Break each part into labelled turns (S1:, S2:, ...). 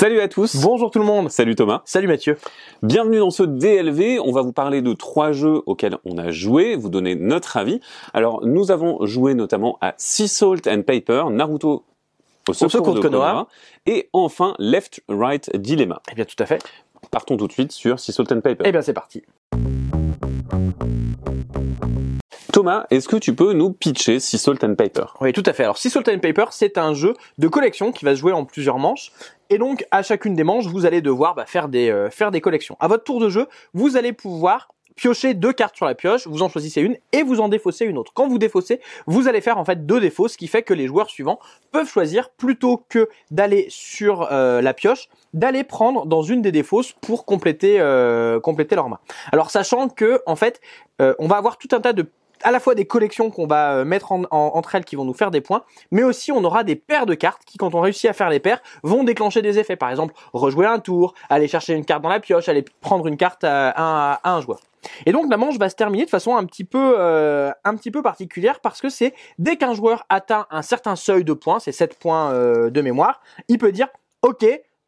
S1: Salut à tous.
S2: Bonjour tout le monde.
S1: Salut Thomas.
S2: Salut Mathieu.
S1: Bienvenue dans ce DLV. On va vous parler de trois jeux auxquels on a joué, vous donner notre avis. Alors, nous avons joué notamment à Sea Salt and Paper, Naruto au secours, de, Konoha, et enfin Left Right Dilemma.
S2: Eh bien, tout à fait.
S1: Partons tout de suite sur Sea Salt and Paper.
S2: Eh bien, c'est parti.
S1: Thomas, est-ce que tu peux nous pitcher Sea Salt and Paper
S2: Oui, tout à fait. Alors, Sea Salt and Paper, c'est un jeu de collection qui va se jouer en plusieurs manches. Et donc, à chacune des manches, vous allez devoir bah, faire, des, euh, faire des collections. À votre tour de jeu, vous allez pouvoir piocher deux cartes sur la pioche, vous en choisissez une et vous en défaussez une autre. Quand vous défaussez, vous allez faire en fait deux défauts, ce qui fait que les joueurs suivants peuvent choisir plutôt que d'aller sur euh, la pioche, d'aller prendre dans une des défausses pour compléter euh, compléter leur main. Alors sachant que en fait, on va avoir tout un tas de à la fois des collections qu'on va euh, mettre entre elles qui vont nous faire des points, mais aussi on aura des paires de cartes qui, quand on réussit à faire les paires, vont déclencher des effets. Par exemple, rejouer un tour, aller chercher une carte dans la pioche, aller prendre une carte à, un joueur. Et donc la manche va se terminer de façon un petit peu, euh, un petit peu particulière parce que c'est dès qu'un joueur atteint un certain seuil de points, c'est 7 points euh, de mémoire, il peut dire OK,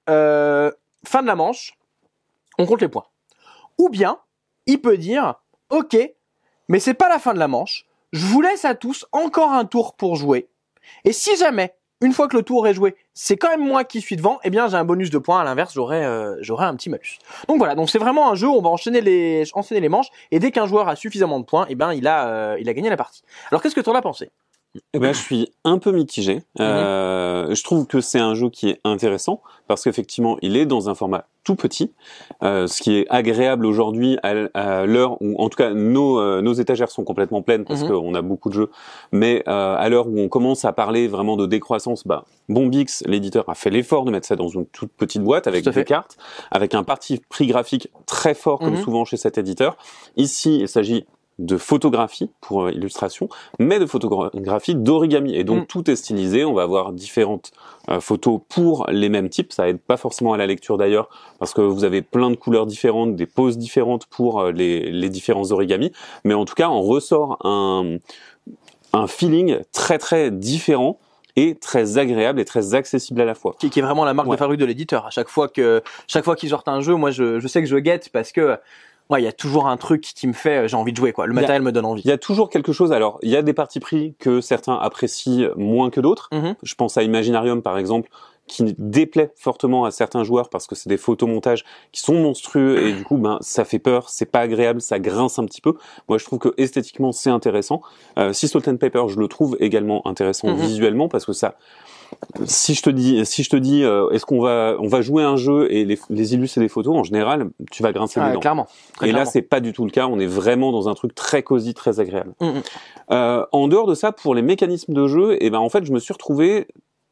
S2: fin de la manche, on compte les points. Ou bien il peut dire OK, mais c'est pas la fin de la manche. Je vous laisse à tous encore un tour pour jouer. Et si jamais, une fois que le tour est joué, c'est quand même moi qui suis devant, eh bien j'ai un bonus de points. À l'inverse, j'aurai euh, un petit malus. Donc voilà, donc c'est vraiment un jeu où on va enchaîner les enchaîner les manches et dès qu'un joueur a suffisamment de points, eh ben il a euh, il a gagné la partie. Alors qu'est-ce que tu en as pensé?
S1: Eh ben, je suis un peu mitigé. Euh, je trouve que c'est un jeu qui est intéressant parce qu'effectivement, il est dans un format tout petit, euh, ce qui est agréable aujourd'hui à, l'heure où, en tout cas, nos, euh, nos étagères sont complètement pleines parce mhm. qu'on a beaucoup de jeux. Mais euh, à l'heure où on commence à parler vraiment de décroissance, bah, Bombix, l'éditeur, a fait l'effort de mettre ça dans une toute petite boîte avec des cartes, avec un parti prix graphique très fort comme mhm. souvent chez cet éditeur. Ici, il s'agit de photographie pour euh, illustration, mais de photographie d'origami. Et donc mm. tout est stylisé. On va avoir différentes euh, photos pour les mêmes types. Ça aide pas forcément à la lecture d'ailleurs, parce que vous avez plein de couleurs différentes, des poses différentes pour euh, les, les différents origamis. Mais en tout cas, on ressort un, un feeling très très différent et très agréable et très accessible à la fois.
S2: Qui, qui est vraiment la marque de fabrique de l'éditeur. À chaque fois que chaque fois qu'ils sortent un jeu, moi je, je sais que je guette parce que il y a toujours un truc qui me fait, euh, j'ai envie de jouer, quoi. Le matériel me donne envie.
S1: Il y a toujours quelque chose. Alors, il y a des parties pris que certains apprécient moins que d'autres. Mhm. Je pense à Imaginarium, par exemple, qui déplaît fortement à certains joueurs parce que c'est des photomontages qui sont monstrueux et du coup, ben, ça fait peur, c'est pas agréable, ça grince un petit peu. Moi, je trouve que esthétiquement, c'est intéressant. Euh, si Salt and Paper, je le trouve également intéressant mhm. visuellement parce que ça, si je te dis, si je te dis, euh, est-ce qu'on va, on va jouer un jeu et les, les illus et les photos, en général, tu vas grincer les dents.
S2: Clairement.
S1: et là, c'est pas du tout le cas. On est vraiment dans un truc très cosy, très agréable. Mm, mm. Euh, en dehors de ça, pour les mécanismes de jeu, et eh ben en fait, je me suis retrouvé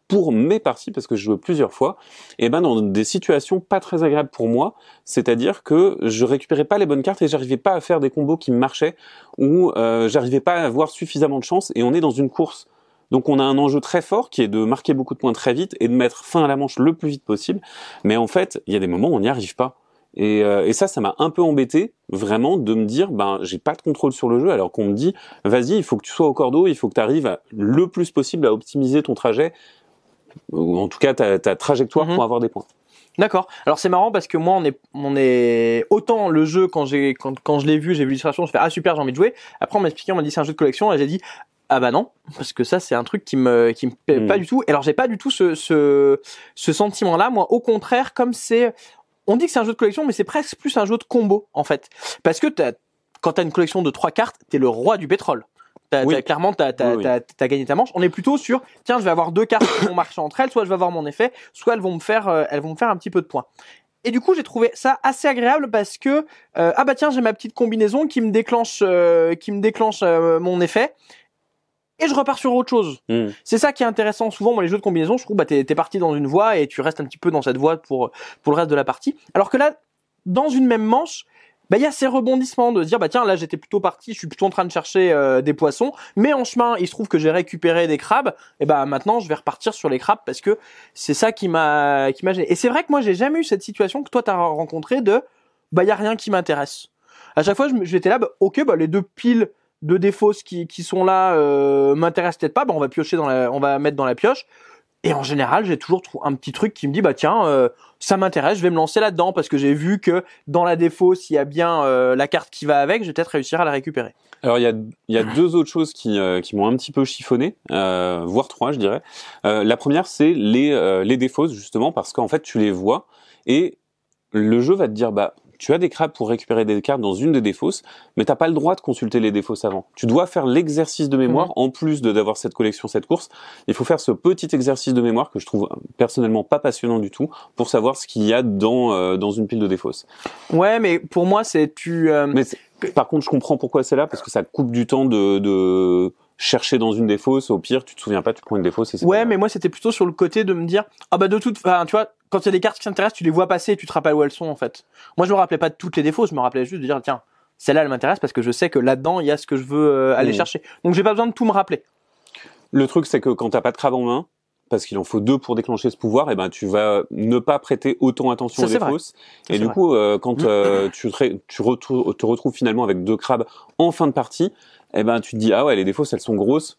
S1: pour mes parties, parce que je joue plusieurs fois, et eh ben dans des situations pas très agréables pour moi, c'est-à-dire que je récupérais pas les bonnes cartes et j'arrivais pas à faire des combos qui marchaient ou euh, j'arrivais pas à avoir suffisamment de chance. Et on est dans une course donc on a un enjeu très fort qui est de marquer beaucoup de points très vite et de mettre fin à la manche le plus vite possible. Mais en fait, il y a des moments où on n'y arrive pas. Et, euh, et, ça, ça m'a un peu embêté, vraiment, de me dire, ben, j'ai pas de contrôle sur le jeu, alors qu'on me dit, vas-y, il faut que tu sois au cordeau, il faut que tu arrives le plus possible à optimiser ton trajet, ou en tout cas ta, ta trajectoire mhm. pour avoir des points.
S2: D'accord. Alors c'est marrant parce que moi on est on est autant le jeu quand j'ai quand, quand je l'ai vu, j'ai vu l'illustration, je fais ah super, j'ai envie de jouer. Après on m'a expliqué, on m'a dit c'est un jeu de collection et j'ai dit ah bah non parce que ça c'est un truc qui me qui me plaît pas hmm. du tout. Et alors j'ai pas du tout ce ce, ce sentiment là moi au contraire comme c'est on dit que c'est un jeu de collection mais c'est presque plus un jeu de combo en fait. Parce que as, quand t'as une collection de trois cartes t'es le roi du pétrole. T'as, clairement, t'as, t'as, gagné ta manche. On est plutôt sur, tiens, je vais avoir deux cartes qui vont marcher entre elles, soit je vais avoir mon effet, soit elles vont me faire, euh, elles vont me faire un petit peu de points. Et du coup, j'ai trouvé ça assez agréable parce que euh, ah bah tiens, j'ai ma petite combinaison qui me déclenche, euh, qui me déclenche mon effet et je repars sur autre chose. Hmm. C'est ça qui est intéressant. Souvent, moi, les jeux de combinaison, je trouve, bah, t'es, parti dans une voie et tu restes un petit peu dans cette voie pour, pour le reste de la partie. Alors que là, dans une même manche, bah, il y a ces rebondissements de dire, bah, tiens, là, j'étais plutôt parti, je suis plutôt en train de chercher euh, des poissons, mais en chemin, il se trouve que j'ai récupéré des crabes, et bah, maintenant, je vais repartir sur les crabes parce que c'est ça qui m'a, qui m'a gêné. Et c'est vrai que moi, j'ai jamais eu cette situation que toi, t'as rencontré de, bah, il y a rien qui m'intéresse. À chaque fois, j'étais là, bah, ok, bah, les deux piles de défauts qui, qui sont là euh, m'intéressent peut-être pas, bah on va piocher dans la, on va mettre dans la pioche. Et en général, j'ai toujours un petit truc qui me dit bah tiens, euh, ça m'intéresse, je vais me lancer là-dedans parce que j'ai vu que dans la défausse, il y a bien euh, la carte qui va avec, je vais peut-être réussir à la récupérer.
S1: Alors il y a, il y a deux autres choses qui, euh, qui m'ont un petit peu chiffonné, euh, voire trois je dirais. Euh, la première c'est les, euh, les défausses justement parce qu'en fait tu les vois et le jeu va te dire bah tu as des crabes pour récupérer des cartes dans une des défausses, mais t'as pas le droit de consulter les défausses avant. Tu dois faire l'exercice de mémoire
S2: Mhm.
S1: en plus de d'avoir cette collection, cette course. Il faut faire ce petit exercice de mémoire que je trouve personnellement pas passionnant du tout pour savoir ce qu'il y a dans euh, dans une pile de défausses.
S2: Ouais, mais pour moi, c'est tu. euh,
S1: Mais par contre, je comprends pourquoi c'est là, parce que ça coupe du temps de, de chercher dans une défausse. Au pire, tu te souviens pas, tu prends une défausse et c'est pas
S2: Ouais, mais moi c'était plutôt sur le côté de me dire ah bah de toute, enfin tu vois, quand il y a des cartes qui s'intéressent, tu les vois passer et tu te rappelles où elles sont en fait. Moi je me rappelais pas de toutes les défauts, je me rappelais juste de dire tiens celle-là elle m'intéresse parce que je sais que là-dedans il y a ce que je veux euh, aller
S1: Mhm.
S2: chercher. Donc j'ai pas besoin de tout me rappeler.
S1: Le truc, c'est que quand t'as pas de crabe en main, parce qu'il en faut deux pour déclencher ce pouvoir, et ben tu vas ne pas prêter autant attention
S2: Ça,
S1: aux.
S2: Ça,
S1: Et du
S2: vrai.
S1: coup, euh, quand euh, tu, te, tu te retrouves finalement avec deux crabes en fin de partie, et ben tu te dis ah ouais les défausses elles sont grosses.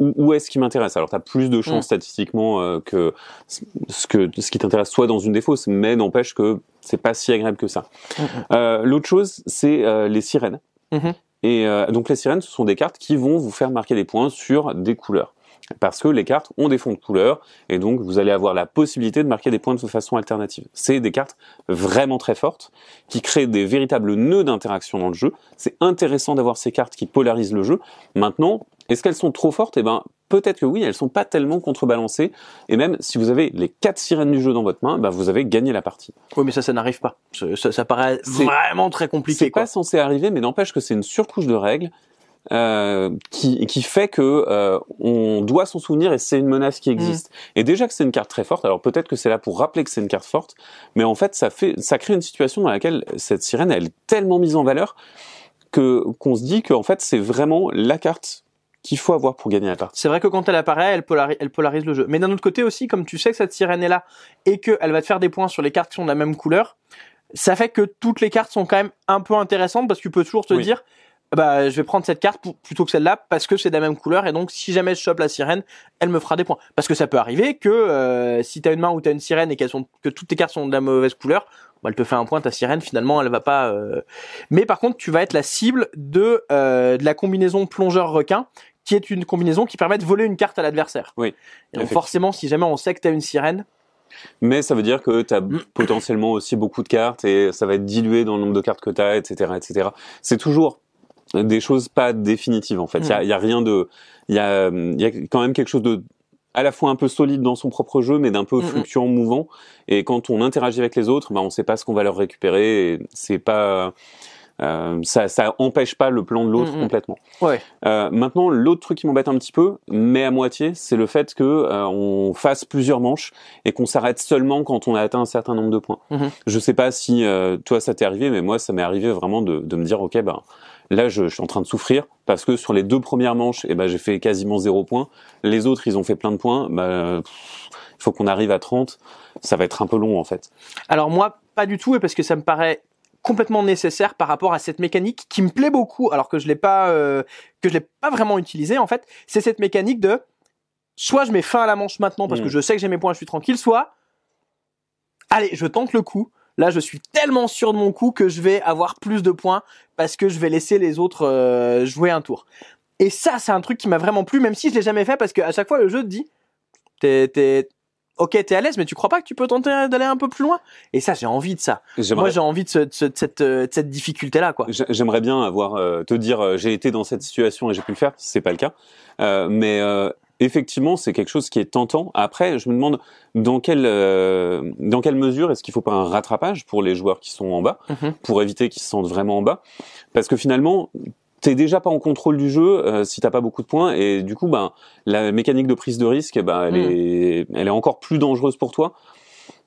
S1: Où, où est-ce qui m'intéresse? Alors t'as plus de chances
S2: Mm.
S1: statistiquement euh, que ce que ce qui t'intéresse soit dans une défausse, mais n'empêche que c'est pas si agréable que ça.
S2: Mhm.
S1: Euh, L'autre chose, c'est euh, les sirènes.
S2: Mhm.
S1: Et euh, donc les sirènes, ce sont des cartes qui vont vous faire marquer des points sur des couleurs. Parce que les cartes ont des fonds de couleurs, et donc vous allez avoir la possibilité de marquer des points de façon alternative. C'est des cartes vraiment très fortes, qui créent des véritables nœuds d'interaction dans le jeu. C'est intéressant d'avoir ces cartes qui polarisent le jeu. Maintenant, est-ce qu'elles sont trop fortes? Eh ben, peut-être que oui, elles sont pas tellement contrebalancées. Et même si vous avez les quatre sirènes du jeu dans votre main, ben, vous avez gagné la partie.
S2: Oui, mais ça ça n'arrive pas. Ça, ça, ça paraît vraiment très compliqué
S1: C'est pas censé arriver, mais n'empêche que c'est une surcouche de règles euh, qui, qui fait que euh, on doit s'en souvenir et c'est une menace qui existe. Et déjà que c'est une carte très forte, alors peut-être que c'est là pour rappeler que c'est une carte forte, mais en fait ça fait ça crée une situation dans laquelle cette sirène elle est tellement mise en valeur que qu'on se dit qu'en fait c'est vraiment la carte qu'il faut avoir pour gagner la partie.
S2: C'est vrai que quand elle apparaît, elle, polari- elle polarise le jeu. Mais d'un autre côté aussi, comme tu sais que cette sirène est là et qu'elle va te faire des points sur les cartes qui sont de la même couleur, ça fait que toutes les cartes sont quand même un peu intéressantes parce que tu peux toujours te
S1: Oui.
S2: dire, bah, je vais prendre cette carte pour- plutôt que celle-là parce que c'est de la même couleur et donc si jamais je chope la sirène, elle me fera des points. Parce que ça peut arriver que euh, si t'as une main où t'as une sirène et qu'elles sont que toutes tes cartes sont de la mauvaise couleur, bah, elle te fait un point ta sirène finalement elle va pas. euh, Mais par contre tu vas être la cible de euh, de la combinaison plongeur requin qui est une combinaison qui permet de voler une carte à l'adversaire.
S1: Oui,
S2: Et donc forcément si jamais on sait que t'as une sirène,
S1: Mais ça veut dire que tu as potentiellement aussi beaucoup de cartes et ça va être dilué dans le nombre de cartes que tu as, etc., etc. C'est toujours des choses pas définitives en fait. Il y, a, y a rien de, il y a, y a quand même quelque chose de à la fois un peu solide dans son propre jeu, mais d'un peu
S2: Mhm.
S1: fluctuant, mouvant. Et quand on interagit avec les autres, bah, on sait pas ce qu'on va leur récupérer. Et c'est pas, euh, ça, ça empêche pas le plan de l'autre complètement.
S2: ouais.
S1: Euh, maintenant, l'autre truc qui m'embête un petit peu, mais à moitié, c'est le fait que euh, on fasse plusieurs manches et qu'on s'arrête seulement quand on a atteint un certain nombre de points.
S2: Mhm.
S1: Je sais pas si euh, toi ça t'est arrivé, mais moi ça m'est arrivé vraiment de, de me dire ok ben là je, je suis en train de souffrir parce que sur les deux premières manches, eh ben j'ai fait quasiment zéro point. Les autres ils ont fait plein de points. Ben pff, il faut qu'on arrive à 30. Ça va être un peu long en fait.
S2: Alors moi, pas du tout, et parce que ça me paraît complètement nécessaire par rapport à cette mécanique qui me plaît beaucoup, alors que je l'ai pas, euh, que je l'ai pas vraiment utilisée en fait. C'est cette mécanique de soit je mets fin à la manche maintenant parce que je sais que j'ai mes points, je suis tranquille, soit allez, je tente le coup. Là, je suis tellement sûr de mon coup que je vais avoir plus de points parce que je vais laisser les autres euh, jouer un tour. Et ça, c'est un truc qui m'a vraiment plu, même si je l'ai jamais fait, parce qu'à chaque fois, le jeu te dit, t'es, t'es, ok, t'es à l'aise, mais tu crois pas que tu peux tenter d'aller un peu plus loin? Et ça, j'ai envie de ça. Moi, j'ai envie de, ce- de ce- de cette, euh, de cette difficulté-là, quoi.
S1: J'ai- J'aimerais bien avoir euh, te dire euh, j'ai été dans cette situation et j'ai pu le faire. C'est pas le cas, Euh, mais euh, effectivement c'est quelque chose qui est tentant. Après, je me demande dans quelle euh, dans quelle mesure est-ce qu'il faut pas un rattrapage pour les joueurs qui sont en bas
S2: Mhm.
S1: pour éviter qu'ils se sentent vraiment en bas, parce que finalement t'es déjà pas en contrôle du jeu euh, si t'as pas beaucoup de points et du coup ben la mécanique de prise de risque ben elle
S2: Mhm.
S1: est elle est encore plus dangereuse pour toi.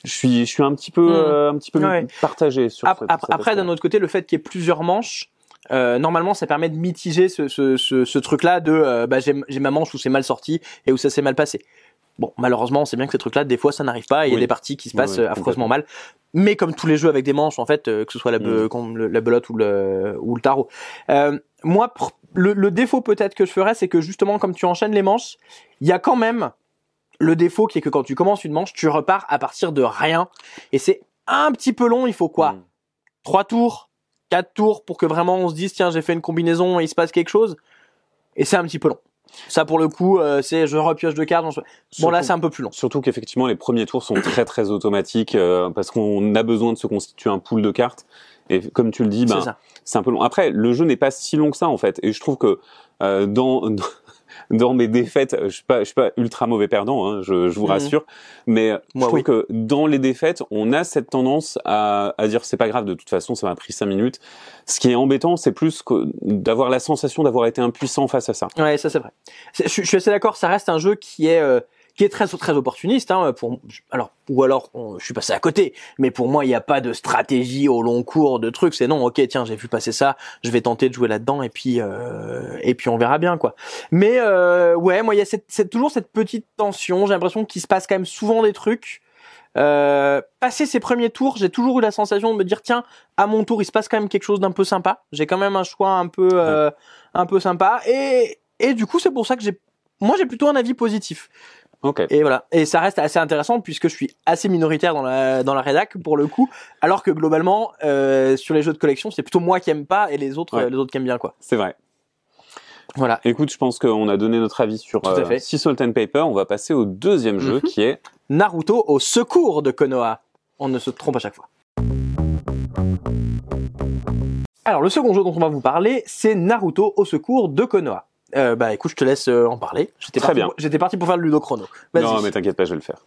S1: Je suis je suis un petit peu
S2: Mhm.
S1: euh, un petit peu
S2: Ouais.
S1: partagé sur
S2: après, d'un autre côté, le fait qu'il y ait plusieurs manches, euh, normalement, ça permet de mitiger ce, ce, ce, ce truc-là de euh, bah, j'ai ma manche où c'est mal sorti et où ça s'est mal passé. Bon, malheureusement, on sait bien que ces trucs-là, des fois, ça n'arrive pas. Il y a des parties qui se passent
S1: oui,
S2: euh, affreusement mal. Mais comme tous les jeux avec des manches, en fait, euh, que ce soit la, be-
S1: Mm.
S2: le- la belote ou le, ou le tarot. Euh, moi, le, le défaut peut-être que je ferais, c'est que justement, comme tu enchaînes les manches, il y a quand même Le défaut qui est que quand tu commences une manche, tu repars à partir de rien et c'est un petit peu long. Il faut quoi?
S1: Mm.
S2: Trois tours, quatre tours pour que vraiment on se dise tiens j'ai fait une combinaison et il se passe quelque chose. Et c'est un petit peu long. Ça pour le coup, euh, c'est je repioche deux cartes. Bon là c'est un peu plus long.
S1: Surtout qu'effectivement les premiers tours sont très très automatiques euh, parce qu'on a besoin de se constituer un pool de cartes et comme tu le dis, ben
S2: c'est
S1: un peu long. Après, le jeu n'est pas si long que ça en fait, et je trouve que euh, dans dans mes défaites, je suis pas je suis pas ultra mauvais perdant, hein, je, je vous
S2: Mhm.
S1: rassure, mais je
S2: Moi,
S1: trouve
S2: oui.
S1: que dans les défaites, on a cette tendance à, à dire c'est pas grave, de toute façon, ça m'a pris cinq minutes. Ce qui est embêtant, c'est plus que d'avoir la sensation d'avoir été impuissant face à ça.
S2: Ouais, ça c'est vrai. Je, je suis assez d'accord. Ça reste un jeu qui est euh, qui est très très opportuniste. Hein, pour alors ou alors on- je suis passé à côté. Mais pour moi, il n'y a pas de stratégie au long cours de trucs. C'est non. Ok, tiens, j'ai vu passer ça. Je vais tenter de jouer là-dedans et puis euh, et puis on verra bien quoi. Mais euh, ouais, moi il y a cette, cette- toujours cette petite tension. J'ai l'impression qu'il se passe quand même souvent des trucs. Euh, passer ces premiers tours, j'ai toujours eu la sensation de me dire tiens, à mon tour, il se passe quand même quelque chose d'un peu sympa. J'ai quand même un choix un peu euh, un peu sympa et et du coup, c'est pour ça que j'ai moi j'ai plutôt un avis positif.
S1: Ok.
S2: Et voilà, et ça reste assez intéressant puisque je suis assez minoritaire dans la dans la rédac pour le coup, alors que globalement euh, sur les jeux de collection, c'est plutôt moi qui aime pas et les autres
S1: Ouais.
S2: les autres qui aiment bien quoi.
S1: C'est vrai.
S2: Voilà.
S1: Écoute, je pense qu'on a donné notre avis sur euh. Sea Salt and Paper. On va passer au deuxième jeu
S2: Mhm.
S1: qui est
S2: Naruto au secours de Konoha. On ne se trompe à chaque fois. Alors le second jeu dont on va vous parler, c'est Naruto au secours de Konoha. Euh, bah écoute, je te laisse euh, en parler. J'étais
S1: Très
S2: parti
S1: bien.
S2: pour- J'étais parti pour faire le ludo chrono. Vas-y.
S1: Non, mais t'inquiète pas, je vais le faire.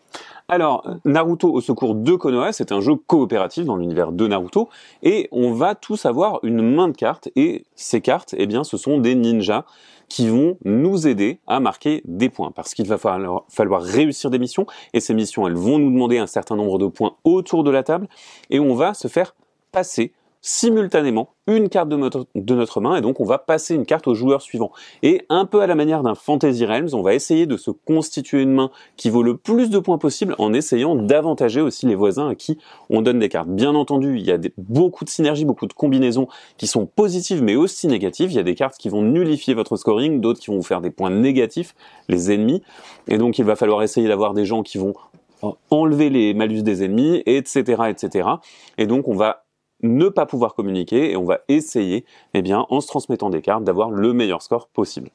S1: Alors, Naruto au secours de Konoha, c'est un jeu coopératif dans l'univers de Naruto, et on va tous avoir une main de cartes, et ces cartes, eh bien, ce sont des ninjas qui vont nous aider à marquer des points, parce qu'il va falloir, falloir réussir des missions, et ces missions, elles vont nous demander un certain nombre de points autour de la table, et on va se faire passer simultanément une carte de notre, de notre main, et donc on va passer une carte au joueur suivant. Et un peu à la manière d'un Fantasy Realms, on va essayer de se constituer une main qui vaut le plus de points possible en essayant d'avantager aussi les voisins à qui on donne des cartes. Bien entendu, il y a beaucoup de synergies, beaucoup de combinaisons qui sont positives mais aussi négatives. Il y a des cartes qui vont nullifier votre scoring, d'autres qui vont vous faire des points négatifs, les ennemis. Et donc il va falloir essayer d'avoir des gens qui vont enlever les malus des ennemis, etc., etc. Et donc on va ne pas pouvoir communiquer et on va essayer, eh bien, en se transmettant des cartes, d'avoir le meilleur score possible.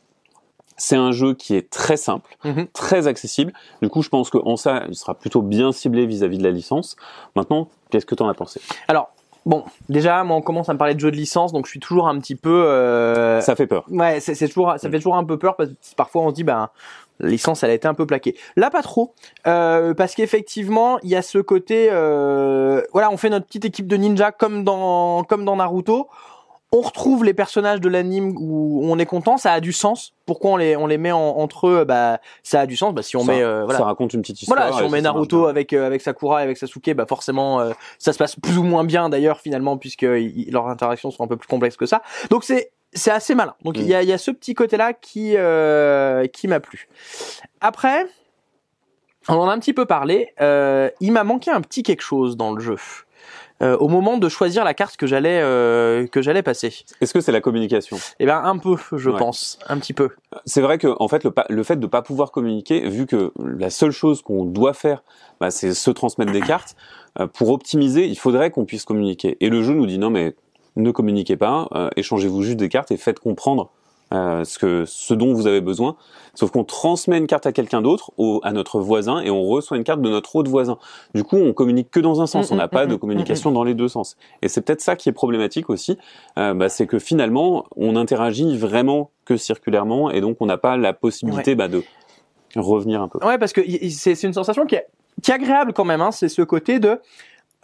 S1: C'est un jeu qui est très simple,
S2: Mhm.
S1: très accessible. Du coup, je pense qu'en ça, il sera plutôt bien ciblé vis-à-vis de la licence. Maintenant, qu'est-ce que tu en as pensé?
S2: Alors bon, déjà moi on commence à me parler de jeux de licence, donc je suis toujours un petit peu. euh,
S1: Ça fait peur.
S2: Ouais, c'est c'est toujours, ça fait toujours un peu peur parce que parfois on se dit ben la licence elle a été un peu plaquée. Là pas trop, euh, parce qu'effectivement il y a ce côté, euh, voilà, on fait notre petite équipe de ninja comme dans comme dans Naruto. On retrouve les personnages de l'anime où on est content, ça a du sens. Pourquoi on les on les met en- entre eux? Bah ça a du sens. Bah si on
S1: ça,
S2: met euh, voilà.
S1: ça raconte une petite histoire.
S2: Voilà, si on met Naruto avec euh, avec Sakura et avec Sasuke, bah forcément euh, ça se passe plus ou moins bien d'ailleurs finalement puisque leurs interactions sont un peu plus complexes que ça. Donc c'est c'est assez malin. Donc il y a il y a ce petit côté là qui euh, qui m'a plu. Après, on en a un petit peu parlé. euh, il m'a manqué un petit quelque chose dans le jeu. Euh, au moment de choisir la carte que j'allais euh, que j'allais passer.
S1: Est-ce que c'est la communication?
S2: Eh ben un peu, je
S1: Ouais.
S2: pense, un petit peu.
S1: C'est vrai que en fait le, le fait de pas pouvoir communiquer, vu que la seule chose qu'on doit faire, bah, c'est se transmettre des cartes. euh, pour optimiser, il faudrait qu'on puisse communiquer. Et le jeu nous dit non mais ne communiquez pas, euh, échangez-vous juste des cartes et faites comprendre euh, ce que ce dont vous avez besoin. Sauf qu'on transmet une carte à quelqu'un d'autre, au- à notre voisin, et on reçoit une carte de notre autre voisin. Du coup, on communique que dans un sens.
S2: Mm,
S1: on n'a
S2: mm,
S1: pas
S2: mm,
S1: de
S2: mm,
S1: communication dans les deux sens. Et c'est peut-être ça qui est problématique aussi, euh, bah, c'est que finalement, on interagit vraiment que circulairement, et donc on n'a pas la possibilité bah, de revenir un peu.
S2: Ouais, parce que c'est une sensation qui est, qui est agréable quand même. Hein. C'est ce côté de,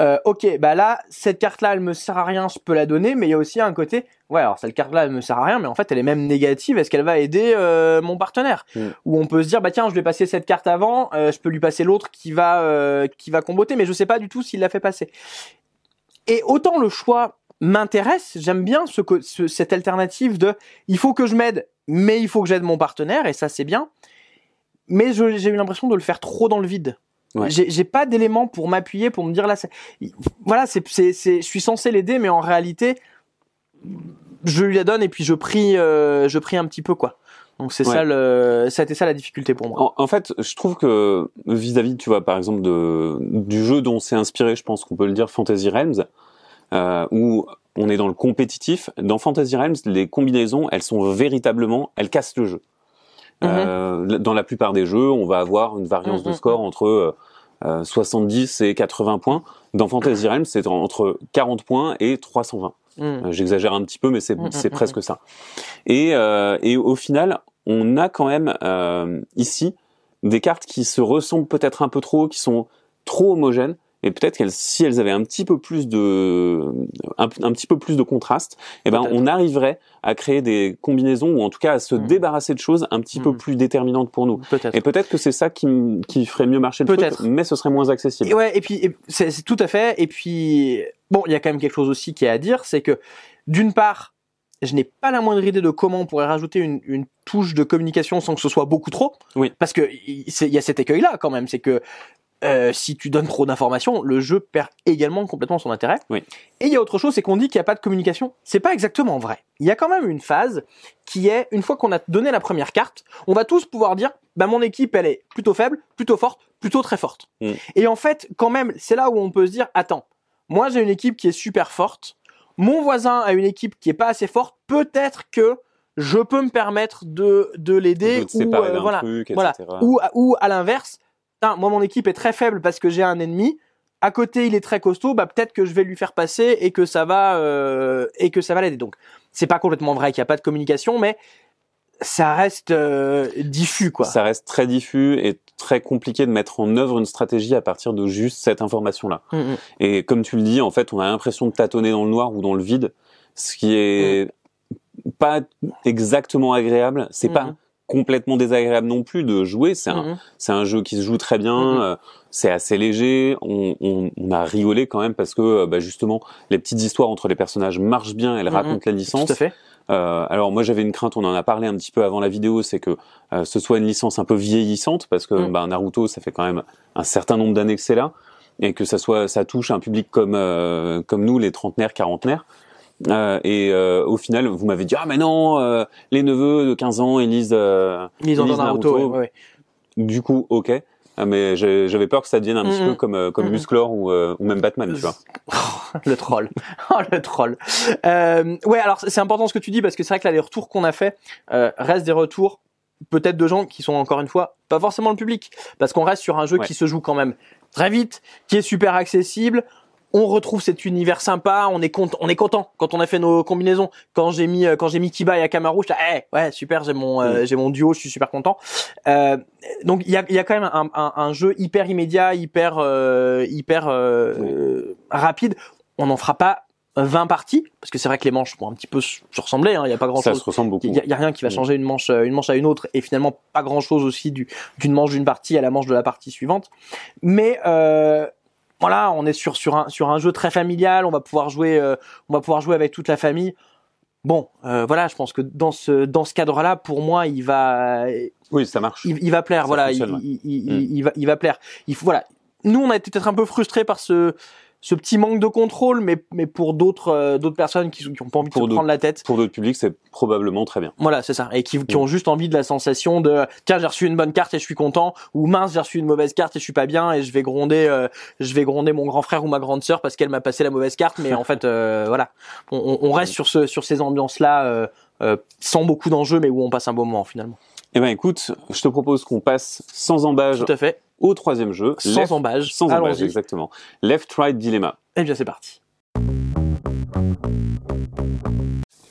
S2: euh, ok, bah là, cette carte-là, elle me sert à rien, je peux la donner, mais il y a aussi un côté, ouais, alors cette carte-là, elle me sert à rien, mais en fait, elle est même négative. Est-ce qu'elle va aider euh, mon partenaire?
S1: Mm.
S2: Ou on peut se dire, bah tiens, je vais passer cette carte avant, euh, je peux lui passer l'autre qui va euh, qui va comboter, mais je sais pas du tout s'il l'a fait passer. Et autant le choix m'intéresse, j'aime bien ce, ce- cette alternative de, il faut que je m'aide, mais il faut que j'aide mon partenaire, et ça c'est bien mais j'ai eu l'impression de le faire trop dans le vide.
S1: Ouais.
S2: J'ai pas d'éléments pour m'appuyer, pour me dire là, voilà, c'est, c'est, je suis censé l'aider, mais en réalité, je lui la donne et puis je prie, euh, je prie un petit peu quoi. Donc c'est
S1: Ouais.
S2: ça le, ça a été ça la difficulté pour moi.
S1: En, en fait, je trouve que vis-à-vis, tu vois, par exemple, de, du jeu dont c'est inspiré, je pense qu'on peut le dire, Fantasy Realms, euh, où on est dans le compétitif. Dans Fantasy Realms, les combinaisons, elles sont véritablement, elles cassent le jeu. Euh, dans la plupart des jeux, on va avoir une variance
S2: Mhm,
S1: de score entre euh, euh, 70 et 80 points. Dans Fantasy Realms, c'est entre 40 points et 320.
S2: Mm.
S1: Euh, J'exagère un petit peu, mais c'est presque ça. Et, euh, et au final, on a quand même euh, ici des cartes qui se ressemblent peut-être un peu trop, qui sont trop homogènes. Et peut-être qu'elles, si elles avaient un petit peu plus de, un, un petit peu plus de contraste, eh ben, on arriverait à créer des combinaisons ou en tout cas à se
S2: Mm.
S1: débarrasser de choses un petit peu
S2: Mm.
S1: plus déterminantes pour nous.
S2: Peut-être.
S1: Et peut-être que c'est ça qui, qui ferait mieux marcher le truc, mais ce serait moins accessible.
S2: Et ouais, et puis c'est tout à fait. Et puis bon, il y a quand même quelque chose aussi qui est à dire, c'est que d'une part, je n'ai pas la moindre idée de comment on pourrait rajouter une, une touche de communication sans que ce soit beaucoup trop.
S1: Oui.
S2: Parce que il y a cet écueil-là quand même, c'est que euh, si tu donnes trop d'informations, le jeu perd également complètement son intérêt.
S1: Oui.
S2: Et il y a autre chose, c'est qu'on dit qu'il n'y a pas de communication. C'est pas exactement vrai. Il y a quand même une phase qui est, une fois qu'on a donné la première carte, on va tous pouvoir dire, bah mon équipe, elle est plutôt faible, plutôt forte, plutôt très forte.
S1: Mm.
S2: Et en fait, quand même, c'est là où on peut se dire, attends, moi j'ai une équipe qui est super forte, mon voisin a une équipe qui est pas assez forte, peut-être que je peux me permettre de, de l'aider ou euh, voilà,
S1: truc,
S2: voilà. ou, ou à l'inverse, Putain, moi mon équipe est très faible parce que j'ai un ennemi. À côté, il est très costaud. Bah peut-être que je vais lui faire passer et que ça va euh, et que ça va l'aider. Donc c'est pas complètement vrai qu'il n'y a pas de communication, mais ça reste euh, diffus quoi.
S1: Ça reste très diffus et très compliqué de mettre en œuvre une stratégie à partir de juste cette information-là.
S2: Mm, mm.
S1: Et comme tu le dis, en fait, on a l'impression de tâtonner dans le noir ou dans le vide, ce qui est pas exactement agréable. C'est pas. Complètement désagréable non plus de jouer. C'est un,
S2: mm.
S1: c'est un jeu qui se joue très bien.
S2: Mhm.
S1: euh, c'est assez léger. On, on, on a rigolé quand même parce que euh, bah, justement les petites histoires entre les personnages marchent bien. Elles
S2: Mhm.
S1: racontent la
S2: Tout
S1: licence.
S2: à fait.
S1: Euh, alors moi j'avais une crainte, on en a parlé un petit peu avant la vidéo, c'est que euh, ce soit une licence un peu vieillissante parce que bah, Naruto ça fait quand même un certain nombre d'années que c'est là et que ça soit ça touche un public comme euh, comme nous les trentenaires, quarantenaires. Euh, et euh, au final, vous m'avez dit ah mais non, euh, les neveux de 15 ans ils lisent, euh,
S2: Ils ont
S1: lisent
S2: dans Naruto. Ouais, ouais.
S1: du coup ok. Ah, mais j'avais peur que ça devienne un petit peu comme euh, comme. Musclor ou, euh, ou même Batman, tu vois.
S2: le troll. Oh, le troll. Euh, ouais, alors c'est important ce que tu dis parce que c'est vrai que là, les retours qu'on a fait euh, restent des retours peut-être de gens qui sont encore une fois pas forcément le public parce qu'on reste sur un jeu
S1: Ouais.
S2: qui se joue quand même très vite, qui est super accessible. On retrouve cet univers sympa, on est content, on est content quand on a fait nos combinaisons. Quand j'ai mis euh, quand j'ai mis Kiba et Akamaru, j'étais eh, ouais super, j'ai mon euh, j'ai mon duo, je suis super content. Euh, donc il y a, il y a quand même un, un, un jeu hyper immédiat, hyper euh, hyper euh, euh, rapide. On n'en fera pas 20 parties parce que c'est vrai que les manches vont un petit peu se se ressembler. hein, Il y a pas grand
S1: Ça
S2: chose.
S1: se ressemble beaucoup.
S2: Il y, a- il y a rien qui va
S1: Mm.
S2: changer une manche, une manche à une autre, et finalement pas grand chose aussi du, d'une manche d'une partie à la manche de la partie suivante. Mais euh, voilà, on est sur sur un sur un jeu très familial. On va pouvoir jouer, euh, on va pouvoir jouer avec toute la famille. Bon, euh, voilà, je pense que dans ce dans ce cadre-là, pour moi, il va
S1: Oui, ça marche.
S2: il, il va plaire.
S1: Ça
S2: voilà, il,
S1: fonctionne, ouais.
S2: il, il-
S1: Mm.
S2: il va il va plaire. Il faut voilà. Nous, on a été peut-être un peu frustrés par ce ce petit manque de contrôle, mais mais pour d'autres euh, d'autres personnes qui qui ont pas envie de se prendre la tête.
S1: Pour d'autres publics, c'est probablement très bien.
S2: Voilà, c'est ça. Et qui, qui
S1: Mm.
S2: ont juste envie de la sensation de tiens, j'ai reçu une bonne carte et je suis content, ou mince, j'ai reçu une mauvaise carte et je suis pas bien et je vais gronder, euh, je vais gronder mon grand frère ou ma grande sœur parce qu'elle m'a passé la mauvaise carte. Mais en fait, euh, voilà, on, on- on reste sur ce sur ces ambiances là, euh, euh, sans beaucoup d'enjeux, mais où on passe un bon moment finalement.
S1: Eh ben écoute, je te propose qu'on passe sans embâge
S2: Tout à fait,
S1: au troisième jeu.
S2: sans
S1: Left-
S2: embâge.
S1: Sans embâge, exactement. Left Right Dilemma.
S2: Et bien c'est parti.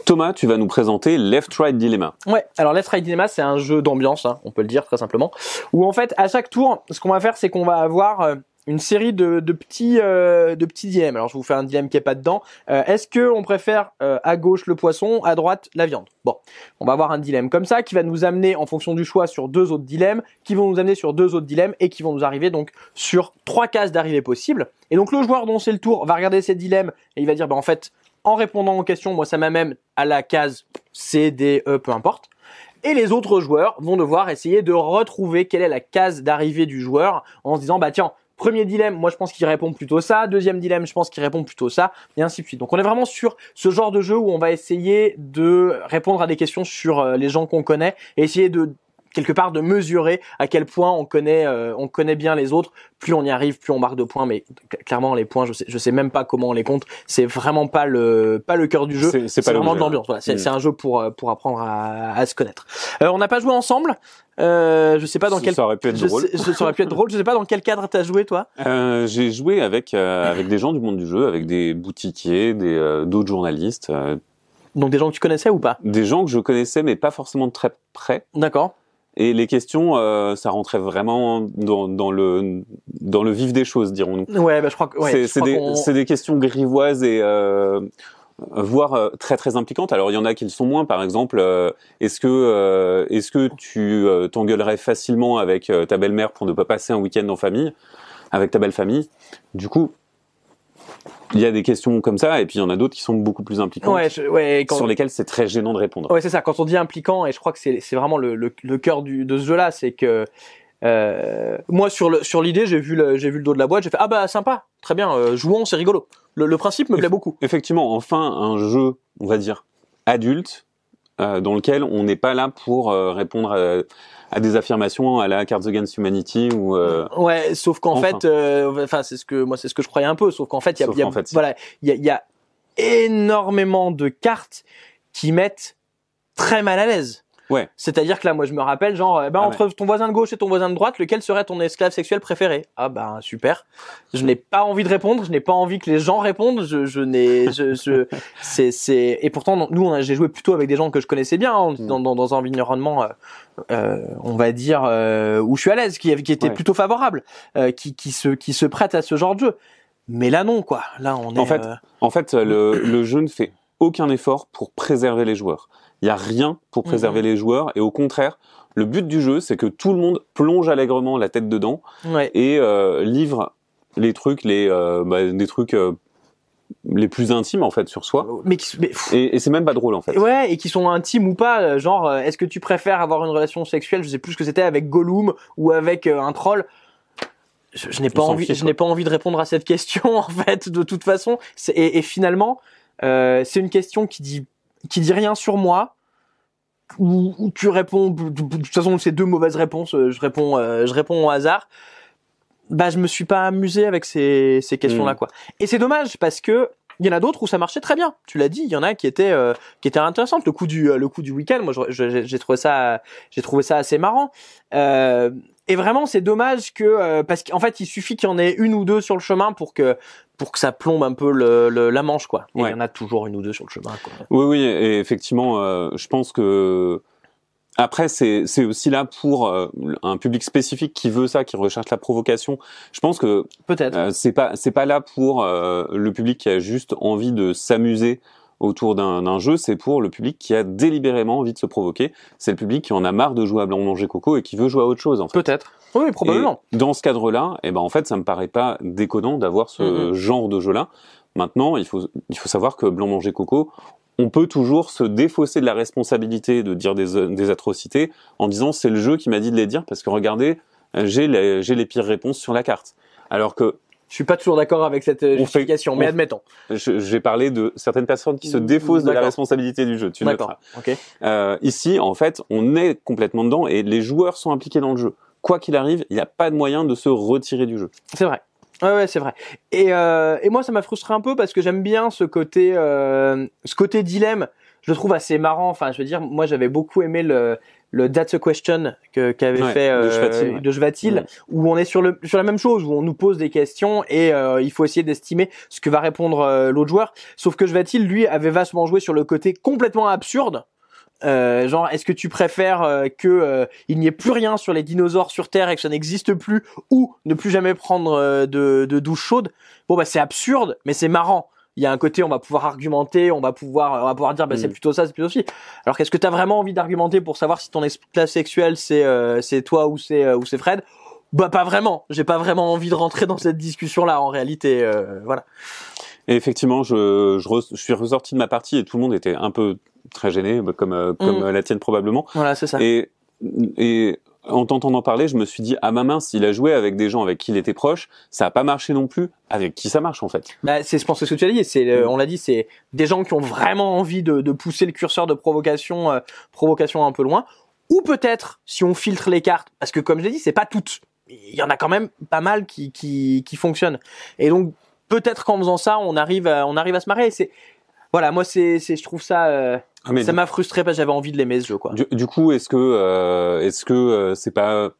S1: Thomas, tu vas nous présenter Left Right Dilemma.
S2: Ouais, alors Left Right Dilemma, c'est un jeu d'ambiance, hein, on peut le dire très simplement, où en fait, à chaque tour, ce qu'on va faire, c'est qu'on va avoir euh, une série de, de petits euh, dilemmes. Alors je vous fais un dilemme qui est pas dedans. Euh, Est-ce que on préfère euh, à gauche le poisson, à droite la viande? Bon, on va avoir un dilemme comme ça qui va nous amener en fonction du choix sur deux autres dilemmes, qui vont nous amener sur deux autres dilemmes et qui vont nous arriver donc sur trois cases d'arrivée possibles. Et donc le joueur dont c'est le tour va regarder ces dilemmes et il va dire bah en fait en répondant aux questions, moi ça m'amène à la case C, D, E, peu importe. Et les autres joueurs vont devoir essayer de retrouver quelle est la case d'arrivée du joueur en se disant bah tiens Premier dilemme, moi je pense qu'il répond plutôt ça. Deuxième dilemme, je pense qu'il répond plutôt ça, et ainsi de suite. Donc on est vraiment sur ce genre de jeu où on va essayer de répondre à des questions sur euh, les gens qu'on connaît et essayer de quelque part de mesurer à quel point on connaît euh, on connaît bien les autres. Plus on y arrive plus on marque de points. Mais clairement les points je sais je sais même pas comment on les compte. C'est vraiment pas le pas le cœur du jeu.
S1: C'est-
S2: vraiment
S1: l'objet,
S2: de l'ambiance. Voilà c'est
S1: Mm.
S2: un jeu pour euh, pour apprendre à, à se connaître. Euh, on n'a pas joué ensemble. Euh, je sais pas dans
S1: Ça-
S2: quel
S1: Ça aurait pu être
S2: je
S1: drôle.
S2: sais- ça aurait pu être drôle. Je sais pas dans quel cadre t'as joué toi.
S1: Euh, j'ai joué avec euh, avec des gens du monde du jeu, avec des boutiquiers, des euh, d'autres journalistes, euh,
S2: donc des gens que tu connaissais ou pas?
S1: Des gens que je connaissais mais pas forcément de très près.
S2: d'accord
S1: Et les questions, euh, ça rentrait vraiment dans, dans le dans le vif des choses, dirons-nous.
S2: ouais bah je crois que ouais,
S1: c'est des c'est des questions grivoises et euh, voire euh, très très impliquantes. Alors il y en a qui le sont moins. Par exemple, euh, est-ce que euh, est-ce que tu euh, t'engueulerais facilement avec ta belle-mère pour ne pas passer un week-end en famille avec ta belle famille? Du coup, il y a des questions comme ça, et puis il y en a d'autres qui sont beaucoup plus impliquantes,
S2: ouais je- ouais quand-
S1: sur lesquelles c'est très gênant de répondre.
S2: Ouais, c'est ça. Quand on dit impliquant, et je crois que c'est vraiment le, le, le cœur du, de ce jeu-là, c'est que euh, moi sur le sur l'idée, j'ai vu le j'ai vu le dos de la boîte, j'ai fait ah bah sympa, très bien, euh, jouons, c'est rigolo. Le, le principe me plaît beaucoup.
S1: Effectivement, enfin un jeu, on va dire adulte, euh, dans lequel on n'est pas là pour euh, répondre à, à des affirmations à la Cards Against Humanity ou euh,
S2: Ouais, sauf qu'en
S1: Enfin.
S2: fait, euh, enfin c'est ce que moi c'est ce que je croyais un peu, sauf qu'en fait il y a, y a-
S1: fait,
S2: voilà il y a, il y a énormément de cartes qui mettent très mal à l'aise.
S1: Ouais.
S2: C'est-à-dire que là, moi, je me rappelle, genre, eh ben,
S1: Ah
S2: entre ton voisin de gauche et ton voisin de droite, lequel serait ton esclave sexuel préféré? Ah ben, super. Je n'ai pas envie de répondre, je n'ai pas envie que les gens répondent. Je, je n'ai, je, je, c'est, c'est, et pourtant, nous, on j'ai joué plutôt avec des gens que je connaissais bien, hein,
S1: Mm.
S2: dans, dans, dans un environnement, euh, euh, on va dire, euh, où je suis à l'aise, qui, qui était
S1: Ouais.
S2: plutôt favorable, euh, qui, qui se, qui se prête à ce genre de jeu. Mais là, non, quoi. Là, on est.
S1: En fait, En fait, le, le jeu ne fait aucun effort pour préserver les joueurs. Il y a rien pour préserver
S2: Mhm.
S1: les joueurs et au contraire, le but du jeu, c'est que tout le monde plonge allègrement la tête dedans
S2: ouais.
S1: et euh, livre les trucs, les euh, bah, des trucs euh, les plus intimes en fait sur soi.
S2: Mais, qui, mais, pff,
S1: Et, et c'est même pas drôle en fait.
S2: Ouais, et qui sont intimes ou pas, genre, est-ce que tu préfères avoir une relation sexuelle, je sais plus ce que c'était, avec Gollum ou avec un troll? Je, je n'ai pas envie,
S1: fiche,
S2: je n'ai pas envie de répondre à cette question en fait, de toute façon. Et, et finalement, c'est une question qui dit, qui dit rien sur moi. Où tu réponds, de toute façon, c'est deux mauvaises réponses. euh, Je réponds, euh, je réponds au hasard. Bah, je me suis pas amusé avec ces, ces questions-là,
S1: Mm.
S2: quoi. Et c'est dommage parce que il y en a d'autres où ça marchait très bien. Tu l'as dit, il y en a qui étaient euh, qui étaient intéressantes. Le coup du euh, le coup du week-end, moi j'ai trouvé ça j'ai trouvé ça assez marrant. Euh, et vraiment c'est dommage que euh, parce qu'en fait il suffit qu'il y en ait une ou deux sur le chemin pour que pour que ça plombe un peu le, le- la manche quoi. Et il y en a toujours une ou deux sur le chemin. Quoi.
S1: Oui, oui, et effectivement, euh, je pense que après c'est c'est aussi là pour euh, un public spécifique qui veut ça, qui recherche la provocation. Je pense que
S2: Peut-être.
S1: Euh, c'est pas c'est pas là pour euh, le public qui a juste envie de s'amuser autour d'un jeu, c'est pour le public qui a délibérément envie de se provoquer. C'est le public qui en a marre de jouer à blanc manger coco et qui veut jouer à autre chose en fait.
S2: Peut-être. Oui, probablement.
S1: Et dans ce cadre-là, eh ben en fait, ça me paraît pas déconnant d'avoir ce
S2: Mhm.
S1: genre de jeu-là. Maintenant, il faut il faut savoir que blanc manger coco, on peut toujours se défausser de la responsabilité de dire des, des atrocités en disant c'est le jeu qui m'a dit de les dire parce que regardez, j'ai les, j'ai les pires réponses sur la carte. Alors que
S2: Je suis pas toujours d'accord avec cette euh,
S1: fait-
S2: justification, mais
S1: on-
S2: admettons.
S1: j'ai parlé de certaines personnes qui se défaussent de la responsabilité du jeu. Tu noteras.
S2: Ok.
S1: Euh, ici, en fait, on est complètement dedans et les joueurs sont impliqués dans le jeu. Quoi qu'il arrive, il n'y a pas de moyen de se retirer du jeu.
S2: C'est vrai. Ouais, ouais, c'est vrai. Et, euh, et moi, ça m'a frustré un peu parce que j'aime bien ce côté, euh, ce côté dilemme. Je le trouve assez marrant. Enfin, je veux dire, moi, j'avais beaucoup aimé le, le That's a Question que qu'avait
S1: Ouais,
S2: fait
S1: de
S2: euh, de Jvatil, où on est sur le sur la même chose, où on nous pose des questions et euh, il faut essayer d'estimer ce que va répondre euh, l'autre joueur. Sauf que Jvatil, lui, avait vachement joué sur le côté complètement absurde. Euh, genre, est-ce que tu préfères euh, que euh, il n'y ait plus rien sur les dinosaures sur Terre et que ça n'existe plus, ou ne plus jamais prendre euh, de, de douche chaude? Bon bah c'est absurde, mais c'est marrant. Il y a un côté, on va pouvoir argumenter, on va pouvoir, on va pouvoir dire, bah, c'est
S1: Mm.
S2: plutôt ça, c'est plutôt ci. Alors qu'est-ce que t'as vraiment envie d'argumenter pour savoir si ton esclave sexuel c'est euh, c'est toi ou c'est euh, ou c'est Fred? Bah pas vraiment. J'ai pas vraiment envie de rentrer dans cette discussion là en réalité. euh, voilà.
S1: Et effectivement, je, je, re- je suis ressorti de ma partie et tout le monde était un peu très gêné, bah, comme, euh, comme
S2: Mm.
S1: euh, la tienne probablement.
S2: Voilà, c'est ça.
S1: Et, et en t'entendant parler, je me suis dit, ah ma mince, il a joué avec des gens avec qui il était proche, ça a pas marché non plus. Avec qui ça marche en fait
S2: Bah, c'est, je pense que ce que tu as dit, c'est, le- on l'a dit, c'est des gens qui ont vraiment envie de, de pousser le curseur de provocation, euh, provocation un peu loin. Ou peut-être, si on filtre les cartes, parce que comme je l'ai dit, c'est pas toutes. Il y en a quand même pas mal qui, qui, qui fonctionnent. Et donc, peut-être qu'en faisant ça, on arrive à, on arrive à se marrer. Et C'est, voilà, moi, c'est, c'est, je trouve ça, euh,
S1: Ah, mais
S2: ça m'a frustré parce que j'avais envie de l'aimer ce jeu, quoi.
S1: du, du coup, est-ce que euh, est-ce que euh, c'est pas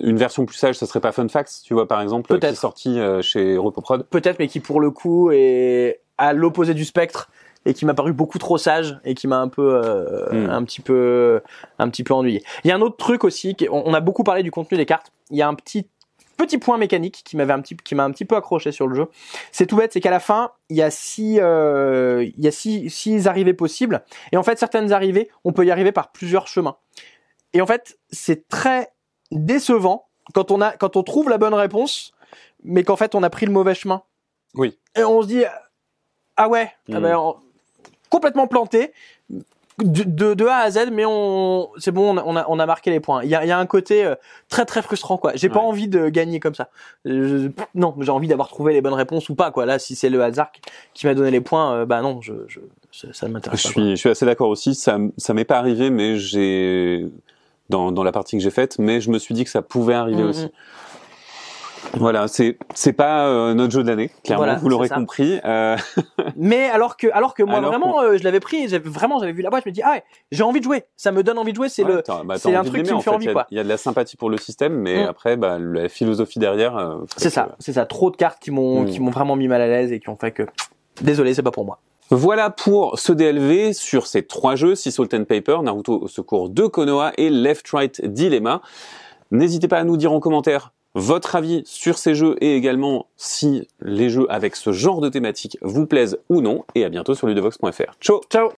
S1: une version plus sage, ça serait pas Funfax, tu vois par exemple, qui est sorti euh, chez Repoprod
S2: peut-être, mais qui pour le coup est à l'opposé du spectre et qui m'a paru beaucoup trop sage et qui m'a un peu, euh,
S1: Hmm.
S2: un petit peu, un petit peu ennuyé. Il y a un autre truc aussi, on a beaucoup parlé du contenu des cartes. Il y a un petit petit point mécanique qui m'avait un petit, qui m'a un petit peu accroché sur le jeu. C'est tout bête, c'est qu'à la fin il y a six, euh, il y a six, six arrivées possibles et en fait certaines arrivées, on peut y arriver par plusieurs chemins. Et en fait c'est très décevant quand on a, quand on trouve la bonne réponse, mais qu'en fait on a pris le mauvais chemin.
S1: Oui.
S2: Et on se dit, ah ouais, ah
S1: Mm.
S2: ben, complètement planté. De, de, de A à Z, mais on, c'est bon, on a, on a, marqué les points. Il y a, il y a un côté euh, très très frustrant, quoi. J'ai pas envie de gagner comme ça. Je- pff, non, j'ai envie d'avoir trouvé les bonnes réponses ou pas, quoi. Là, si c'est le hasard qui- m'a donné les points, euh, bah non, je, je, ça, ne m'intéresse pas. quoi.
S1: suis, je suis assez d'accord aussi. Ça, ça m'est pas arrivé, mais j'ai dans, dans la partie que j'ai faite, mais je me suis dit que ça pouvait arriver
S2: Mm,
S1: aussi. Voilà, c'est c'est pas euh, notre jeu de l'année, clairement.
S2: Voilà,
S1: vous l'aurez compris. Euh,
S2: Mais alors que, alors que moi
S1: Alors
S2: vraiment, euh, je l'avais pris, j'avais vraiment, j'avais vu la boîte, je me dis ah ouais, j'ai envie de jouer. Ça me donne envie de jouer. C'est
S1: ouais,
S2: le,
S1: bah,
S2: c'est un truc qui me fait envie,
S1: Il y a-
S2: quoi.
S1: Il y a de la sympathie pour le système, mais
S2: Mm.
S1: après, bah, la philosophie derrière. euh,
S2: c'est ça, c'est ça. Trop de cartes qui m'ont,
S1: Mm.
S2: qui m'ont vraiment mis mal à l'aise et qui ont fait que, désolé, c'est pas pour moi.
S1: Voilà pour ce DLV sur ces trois jeux, Salt and Paper, Naruto au secours de Konoha et Left Right Dilemma. N'hésitez pas à nous dire en commentaire votre avis sur ces jeux et également si les jeux avec ce genre de thématique vous plaisent ou non. Et à bientôt sur ludovox.fr. Ciao
S2: Ciao.